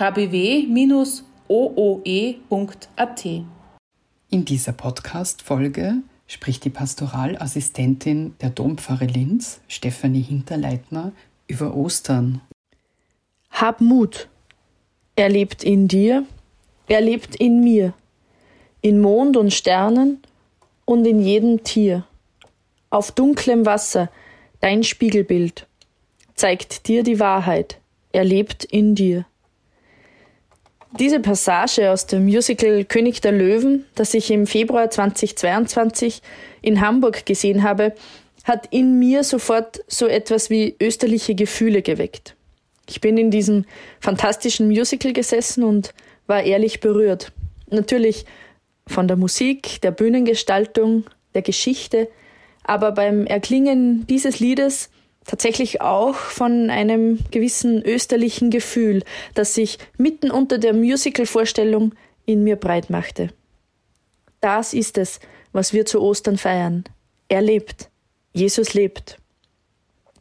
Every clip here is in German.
kbw-ooe.at. In dieser Podcast-Folge spricht die Pastoralassistentin der Dompfarre Linz, Stefanie Hinterleitner, über Ostern. Hab Mut. Er lebt in dir, er lebt in mir, in Mond und Sternen und in jedem Tier. Auf dunklem Wasser dein Spiegelbild zeigt dir die Wahrheit, er lebt in dir. Diese Passage aus dem Musical König der Löwen, das ich im Februar 2022 in Hamburg gesehen habe, hat in mir sofort so etwas wie österliche Gefühle geweckt. Ich bin in diesem fantastischen Musical gesessen und war ehrlich berührt. Natürlich von der Musik, der Bühnengestaltung, der Geschichte, aber beim Erklingen dieses Liedes tatsächlich auch von einem gewissen österlichen Gefühl, das sich mitten unter der Musical-Vorstellung in mir breit machte. Das ist es, was wir zu Ostern feiern. Er lebt. Jesus lebt.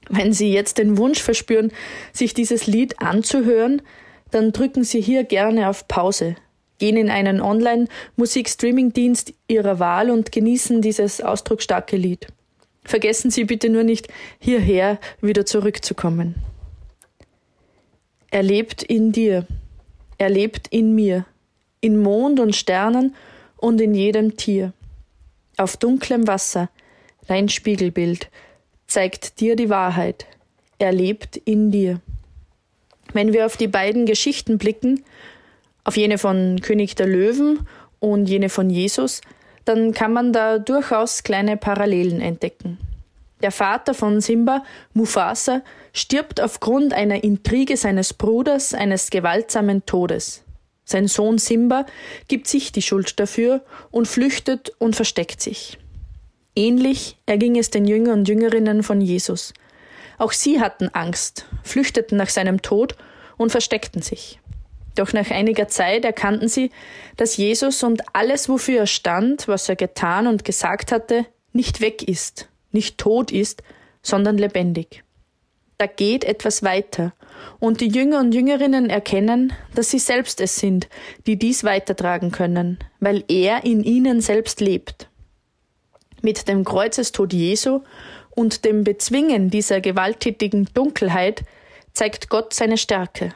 Wenn Sie jetzt den Wunsch verspüren, sich dieses Lied anzuhören, dann drücken Sie hier gerne auf Pause, gehen in einen Online-Musik-Streaming-Dienst Ihrer Wahl und genießen dieses ausdrucksstarke Lied. Vergessen Sie bitte nur nicht, hierher wieder zurückzukommen. Er lebt in dir, er lebt in mir, in Mond und Sternen und in jedem Tier. Auf dunklem Wasser, dein Spiegelbild, zeigt dir die Wahrheit. Er lebt in dir. Wenn wir auf die beiden Geschichten blicken, auf jene von König der Löwen und jene von Jesus, dann kann man da durchaus kleine Parallelen entdecken. Der Vater von Simba, Mufasa, stirbt aufgrund einer Intrige seines Bruders eines gewaltsamen Todes. Sein Sohn Simba gibt sich die Schuld dafür und flüchtet und versteckt sich. Ähnlich erging es den Jüngern und Jüngerinnen von Jesus. Auch sie hatten Angst, flüchteten nach seinem Tod und versteckten sich. Doch nach einiger Zeit erkannten sie, dass Jesus und alles, wofür er stand, was er getan und gesagt hatte, nicht weg ist, nicht tot ist, sondern lebendig. Da geht etwas weiter, und die Jünger und Jüngerinnen erkennen, dass sie selbst es sind, die dies weitertragen können, weil er in ihnen selbst lebt. Mit dem Kreuzestod Jesu und dem Bezwingen dieser gewalttätigen Dunkelheit zeigt Gott seine Stärke,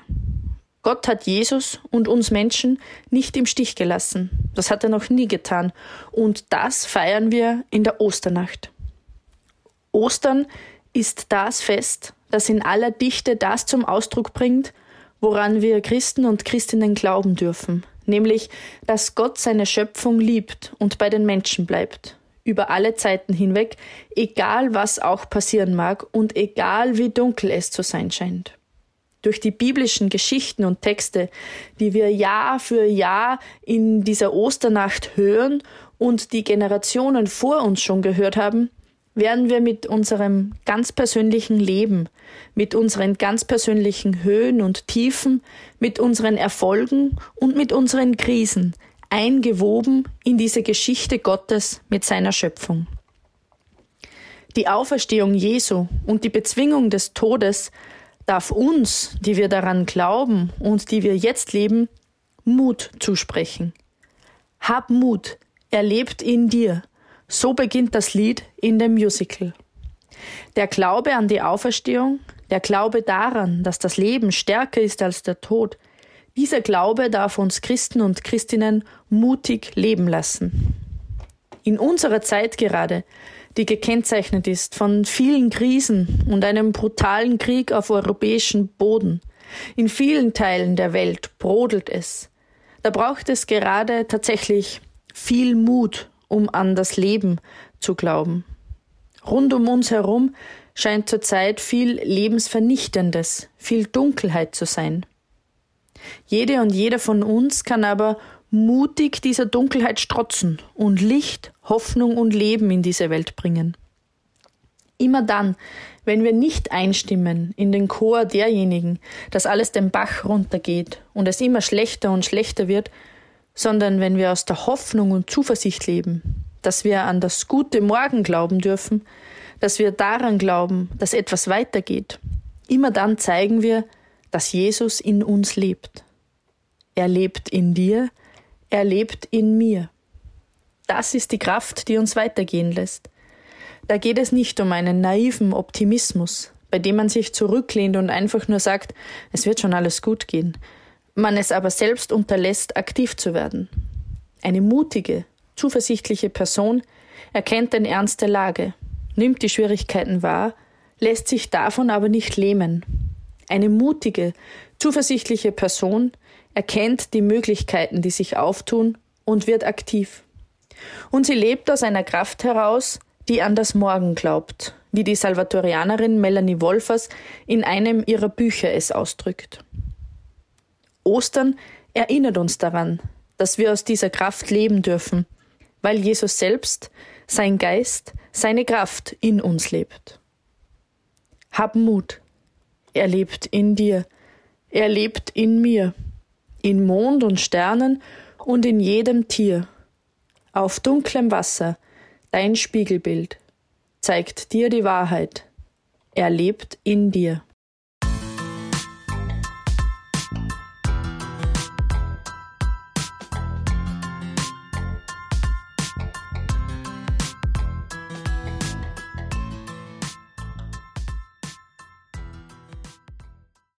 Gott hat Jesus und uns Menschen nicht im Stich gelassen. Das hat er noch nie getan. Und das feiern wir in der Osternacht. Ostern ist das Fest, das in aller Dichte das zum Ausdruck bringt, woran wir Christen und Christinnen glauben dürfen, nämlich, dass Gott seine Schöpfung liebt und bei den Menschen bleibt, über alle Zeiten hinweg, egal was auch passieren mag und egal wie dunkel es zu sein scheint durch die biblischen Geschichten und Texte, die wir Jahr für Jahr in dieser Osternacht hören und die Generationen vor uns schon gehört haben, werden wir mit unserem ganz persönlichen Leben, mit unseren ganz persönlichen Höhen und Tiefen, mit unseren Erfolgen und mit unseren Krisen eingewoben in diese Geschichte Gottes mit seiner Schöpfung. Die Auferstehung Jesu und die Bezwingung des Todes darf uns, die wir daran glauben und die wir jetzt leben, Mut zusprechen. Hab Mut, er lebt in dir. So beginnt das Lied in dem Musical. Der Glaube an die Auferstehung, der Glaube daran, dass das Leben stärker ist als der Tod, dieser Glaube darf uns Christen und Christinnen mutig leben lassen. In unserer Zeit gerade die gekennzeichnet ist von vielen Krisen und einem brutalen Krieg auf europäischem Boden. In vielen Teilen der Welt brodelt es. Da braucht es gerade tatsächlich viel Mut, um an das Leben zu glauben. Rund um uns herum scheint zurzeit viel Lebensvernichtendes, viel Dunkelheit zu sein. Jede und jeder von uns kann aber mutig dieser Dunkelheit strotzen und Licht, Hoffnung und Leben in diese Welt bringen. Immer dann, wenn wir nicht einstimmen in den Chor derjenigen, dass alles den Bach runtergeht und es immer schlechter und schlechter wird, sondern wenn wir aus der Hoffnung und Zuversicht leben, dass wir an das gute Morgen glauben dürfen, dass wir daran glauben, dass etwas weitergeht, immer dann zeigen wir, dass Jesus in uns lebt. Er lebt in dir, er lebt in mir. Das ist die Kraft, die uns weitergehen lässt. Da geht es nicht um einen naiven Optimismus, bei dem man sich zurücklehnt und einfach nur sagt, es wird schon alles gut gehen, man es aber selbst unterlässt, aktiv zu werden. Eine mutige, zuversichtliche Person erkennt den Ernst der Lage, nimmt die Schwierigkeiten wahr, lässt sich davon aber nicht lähmen. Eine mutige, zuversichtliche Person erkennt die Möglichkeiten, die sich auftun und wird aktiv. Und sie lebt aus einer Kraft heraus, die an das Morgen glaubt, wie die Salvatorianerin Melanie Wolfers in einem ihrer Bücher es ausdrückt. Ostern erinnert uns daran, dass wir aus dieser Kraft leben dürfen, weil Jesus selbst, sein Geist, seine Kraft in uns lebt. Hab Mut. Er lebt in dir. Er lebt in mir in Mond und Sternen und in jedem Tier. Auf dunklem Wasser dein Spiegelbild zeigt dir die Wahrheit. Er lebt in dir.